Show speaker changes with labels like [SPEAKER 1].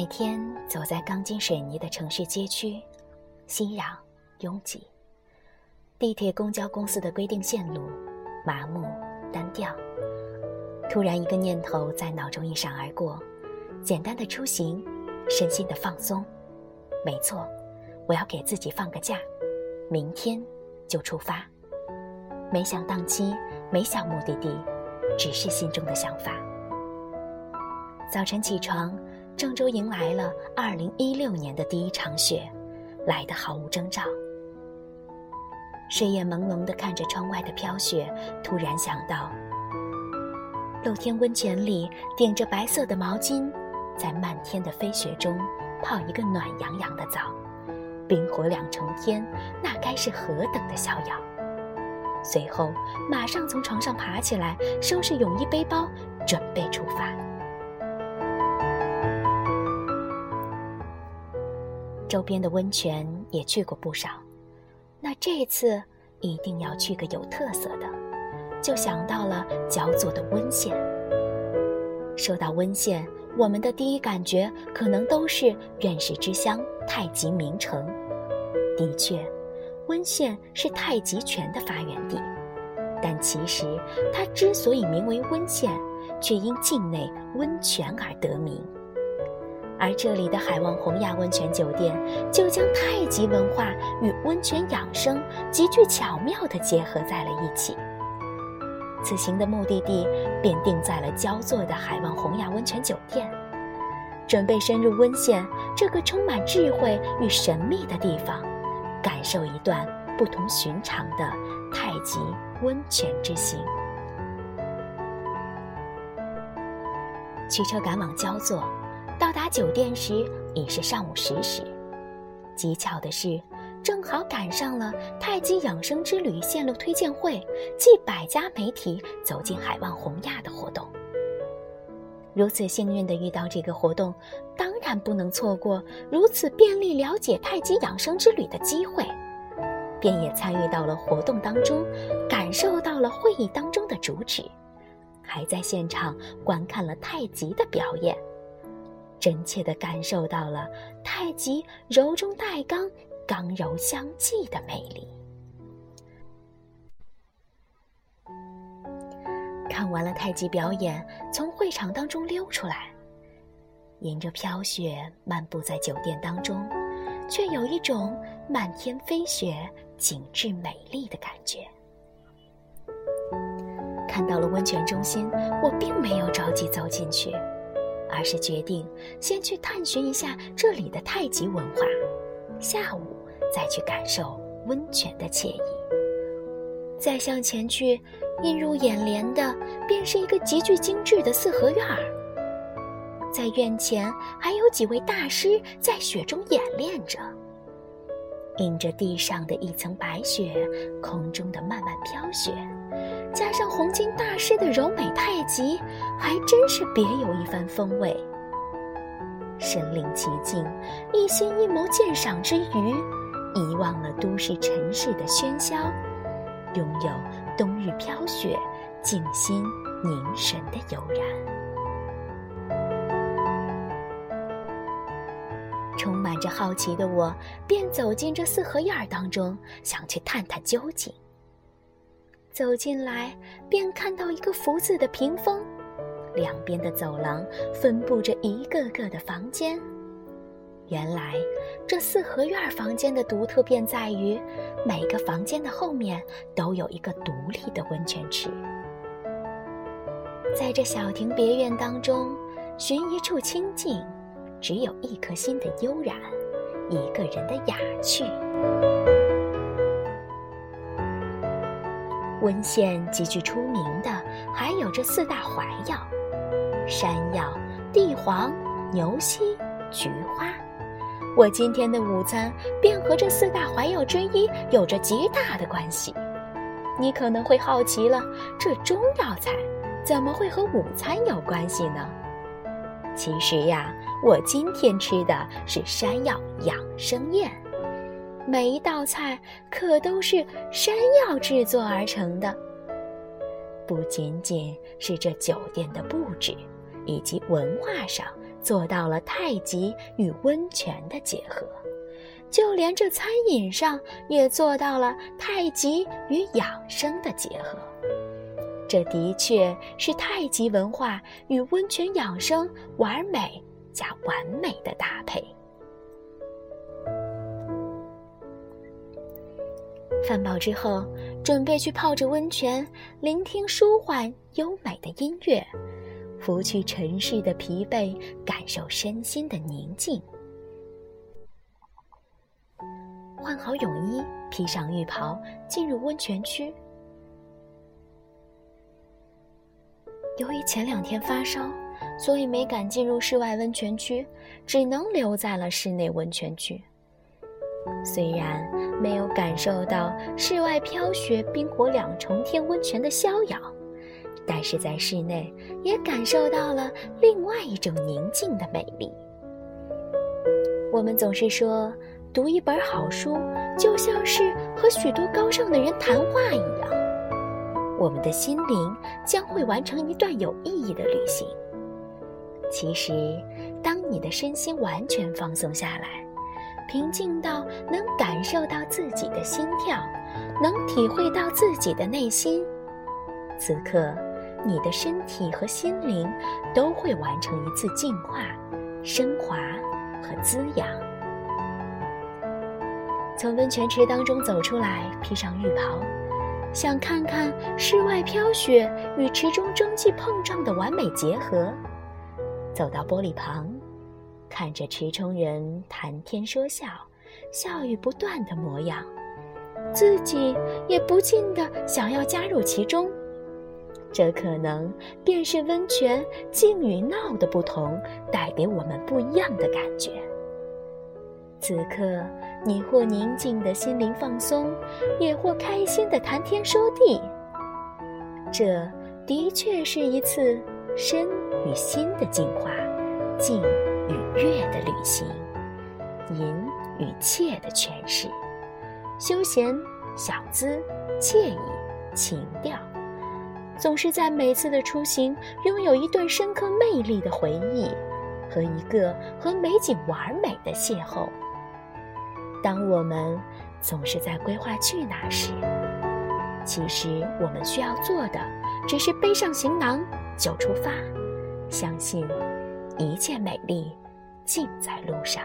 [SPEAKER 1] 每天走在钢筋水泥的城市街区，熙攘拥挤。地铁、公交公司的规定线路，麻木单调。突然，一个念头在脑中一闪而过：简单的出行，身心的放松。没错，我要给自己放个假，明天就出发。没想档期，没想目的地，只是心中的想法。早晨起床。郑州迎来了二零一六年的第一场雪，来得毫无征兆。睡眼朦胧地看着窗外的飘雪，突然想到，露天温泉里顶着白色的毛巾，在漫天的飞雪中泡一个暖洋洋的澡，冰火两重天，那该是何等的逍遥！随后，马上从床上爬起来，收拾泳衣背包，准备出发。周边的温泉也去过不少，那这次一定要去个有特色的，就想到了焦作的温县。说到温县，我们的第一感觉可能都是院士之乡太极名城。的确，温县是太极拳的发源地，但其实它之所以名为温县，却因境内温泉而得名。而这里的海望洪亚温泉酒店，就将太极文化与温泉养生极具巧妙地结合在了一起。此行的目的地便定在了焦作的海望洪亚温泉酒店，准备深入温县这个充满智慧与神秘的地方，感受一段不同寻常的太极温泉之行。驱车赶往焦作。到达酒店时已是上午十时，极巧的是，正好赶上了太极养生之旅线路推荐会暨百家媒体走进海望洪亚的活动。如此幸运的遇到这个活动，当然不能错过如此便利了解太极养生之旅的机会，便也参与到了活动当中，感受到了会议当中的主旨，还在现场观看了太极的表演。真切地感受到了太极柔中带刚、刚柔相济的魅力。看完了太极表演，从会场当中溜出来，迎着飘雪漫步在酒店当中，却有一种漫天飞雪、景致美丽的感觉。看到了温泉中心，我并没有着急走进去。而是决定先去探寻一下这里的太极文化，下午再去感受温泉的惬意。再向前去，映入眼帘的便是一个极具精致的四合院儿。在院前还有几位大师在雪中演练着，映着地上的一层白雪，空中的漫漫飘雪。加上红金大师的柔美太极，还真是别有一番风味。身临其境，一心一谋鉴赏之余，遗忘了都市尘世的喧嚣，拥有冬日飘雪、静心凝神的悠然。充满着好奇的我，便走进这四合院儿当中，想去探探究竟。走进来，便看到一个福字的屏风，两边的走廊分布着一个个的房间。原来，这四合院房间的独特便在于，每个房间的后面都有一个独立的温泉池。在这小庭别院当中，寻一处清静，只有一颗心的悠然，一个人的雅趣。温县极具出名的，还有这四大怀药：山药、地黄、牛膝、菊花。我今天的午餐便和这四大怀药之一有着极大的关系。你可能会好奇了，这中药材怎么会和午餐有关系呢？其实呀，我今天吃的是山药养生宴。每一道菜可都是山药制作而成的。不仅仅是这酒店的布置，以及文化上做到了太极与温泉的结合，就连这餐饮上也做到了太极与养生的结合。这的确是太极文化与温泉养生完美加完美的搭配。饭饱之后，准备去泡着温泉，聆听舒缓优美的音乐，拂去尘世的疲惫，感受身心的宁静。换好泳衣，披上浴袍，进入温泉区。由于前两天发烧，所以没敢进入室外温泉区，只能留在了室内温泉区。虽然没有感受到室外飘雪冰火两重天温泉的逍遥，但是在室内也感受到了另外一种宁静的美丽。我们总是说，读一本好书就像是和许多高尚的人谈话一样。我们的心灵将会完成一段有意义的旅行。其实，当你的身心完全放松下来，平静到能感受到自己的心跳，能体会到自己的内心，此刻，你的身体和心灵都会完成一次净化、升华和滋养。从温泉池当中走出来，披上浴袍。想看看室外飘雪与池中蒸汽碰撞的完美结合，走到玻璃旁，看着池中人谈天说笑、笑语不断的模样，自己也不禁的想要加入其中。这可能便是温泉静与闹的不同带给我们不一样的感觉。此刻。你或宁静的心灵放松，也或开心的谈天说地。这的确是一次身与心的净化，静与悦的旅行，淫与切的诠释，休闲、小资、惬意、情调，总是在每次的出行拥有一段深刻魅力的回忆，和一个和美景完美的邂逅。当我们总是在规划去哪时，其实我们需要做的只是背上行囊就出发，相信一切美丽尽在路上。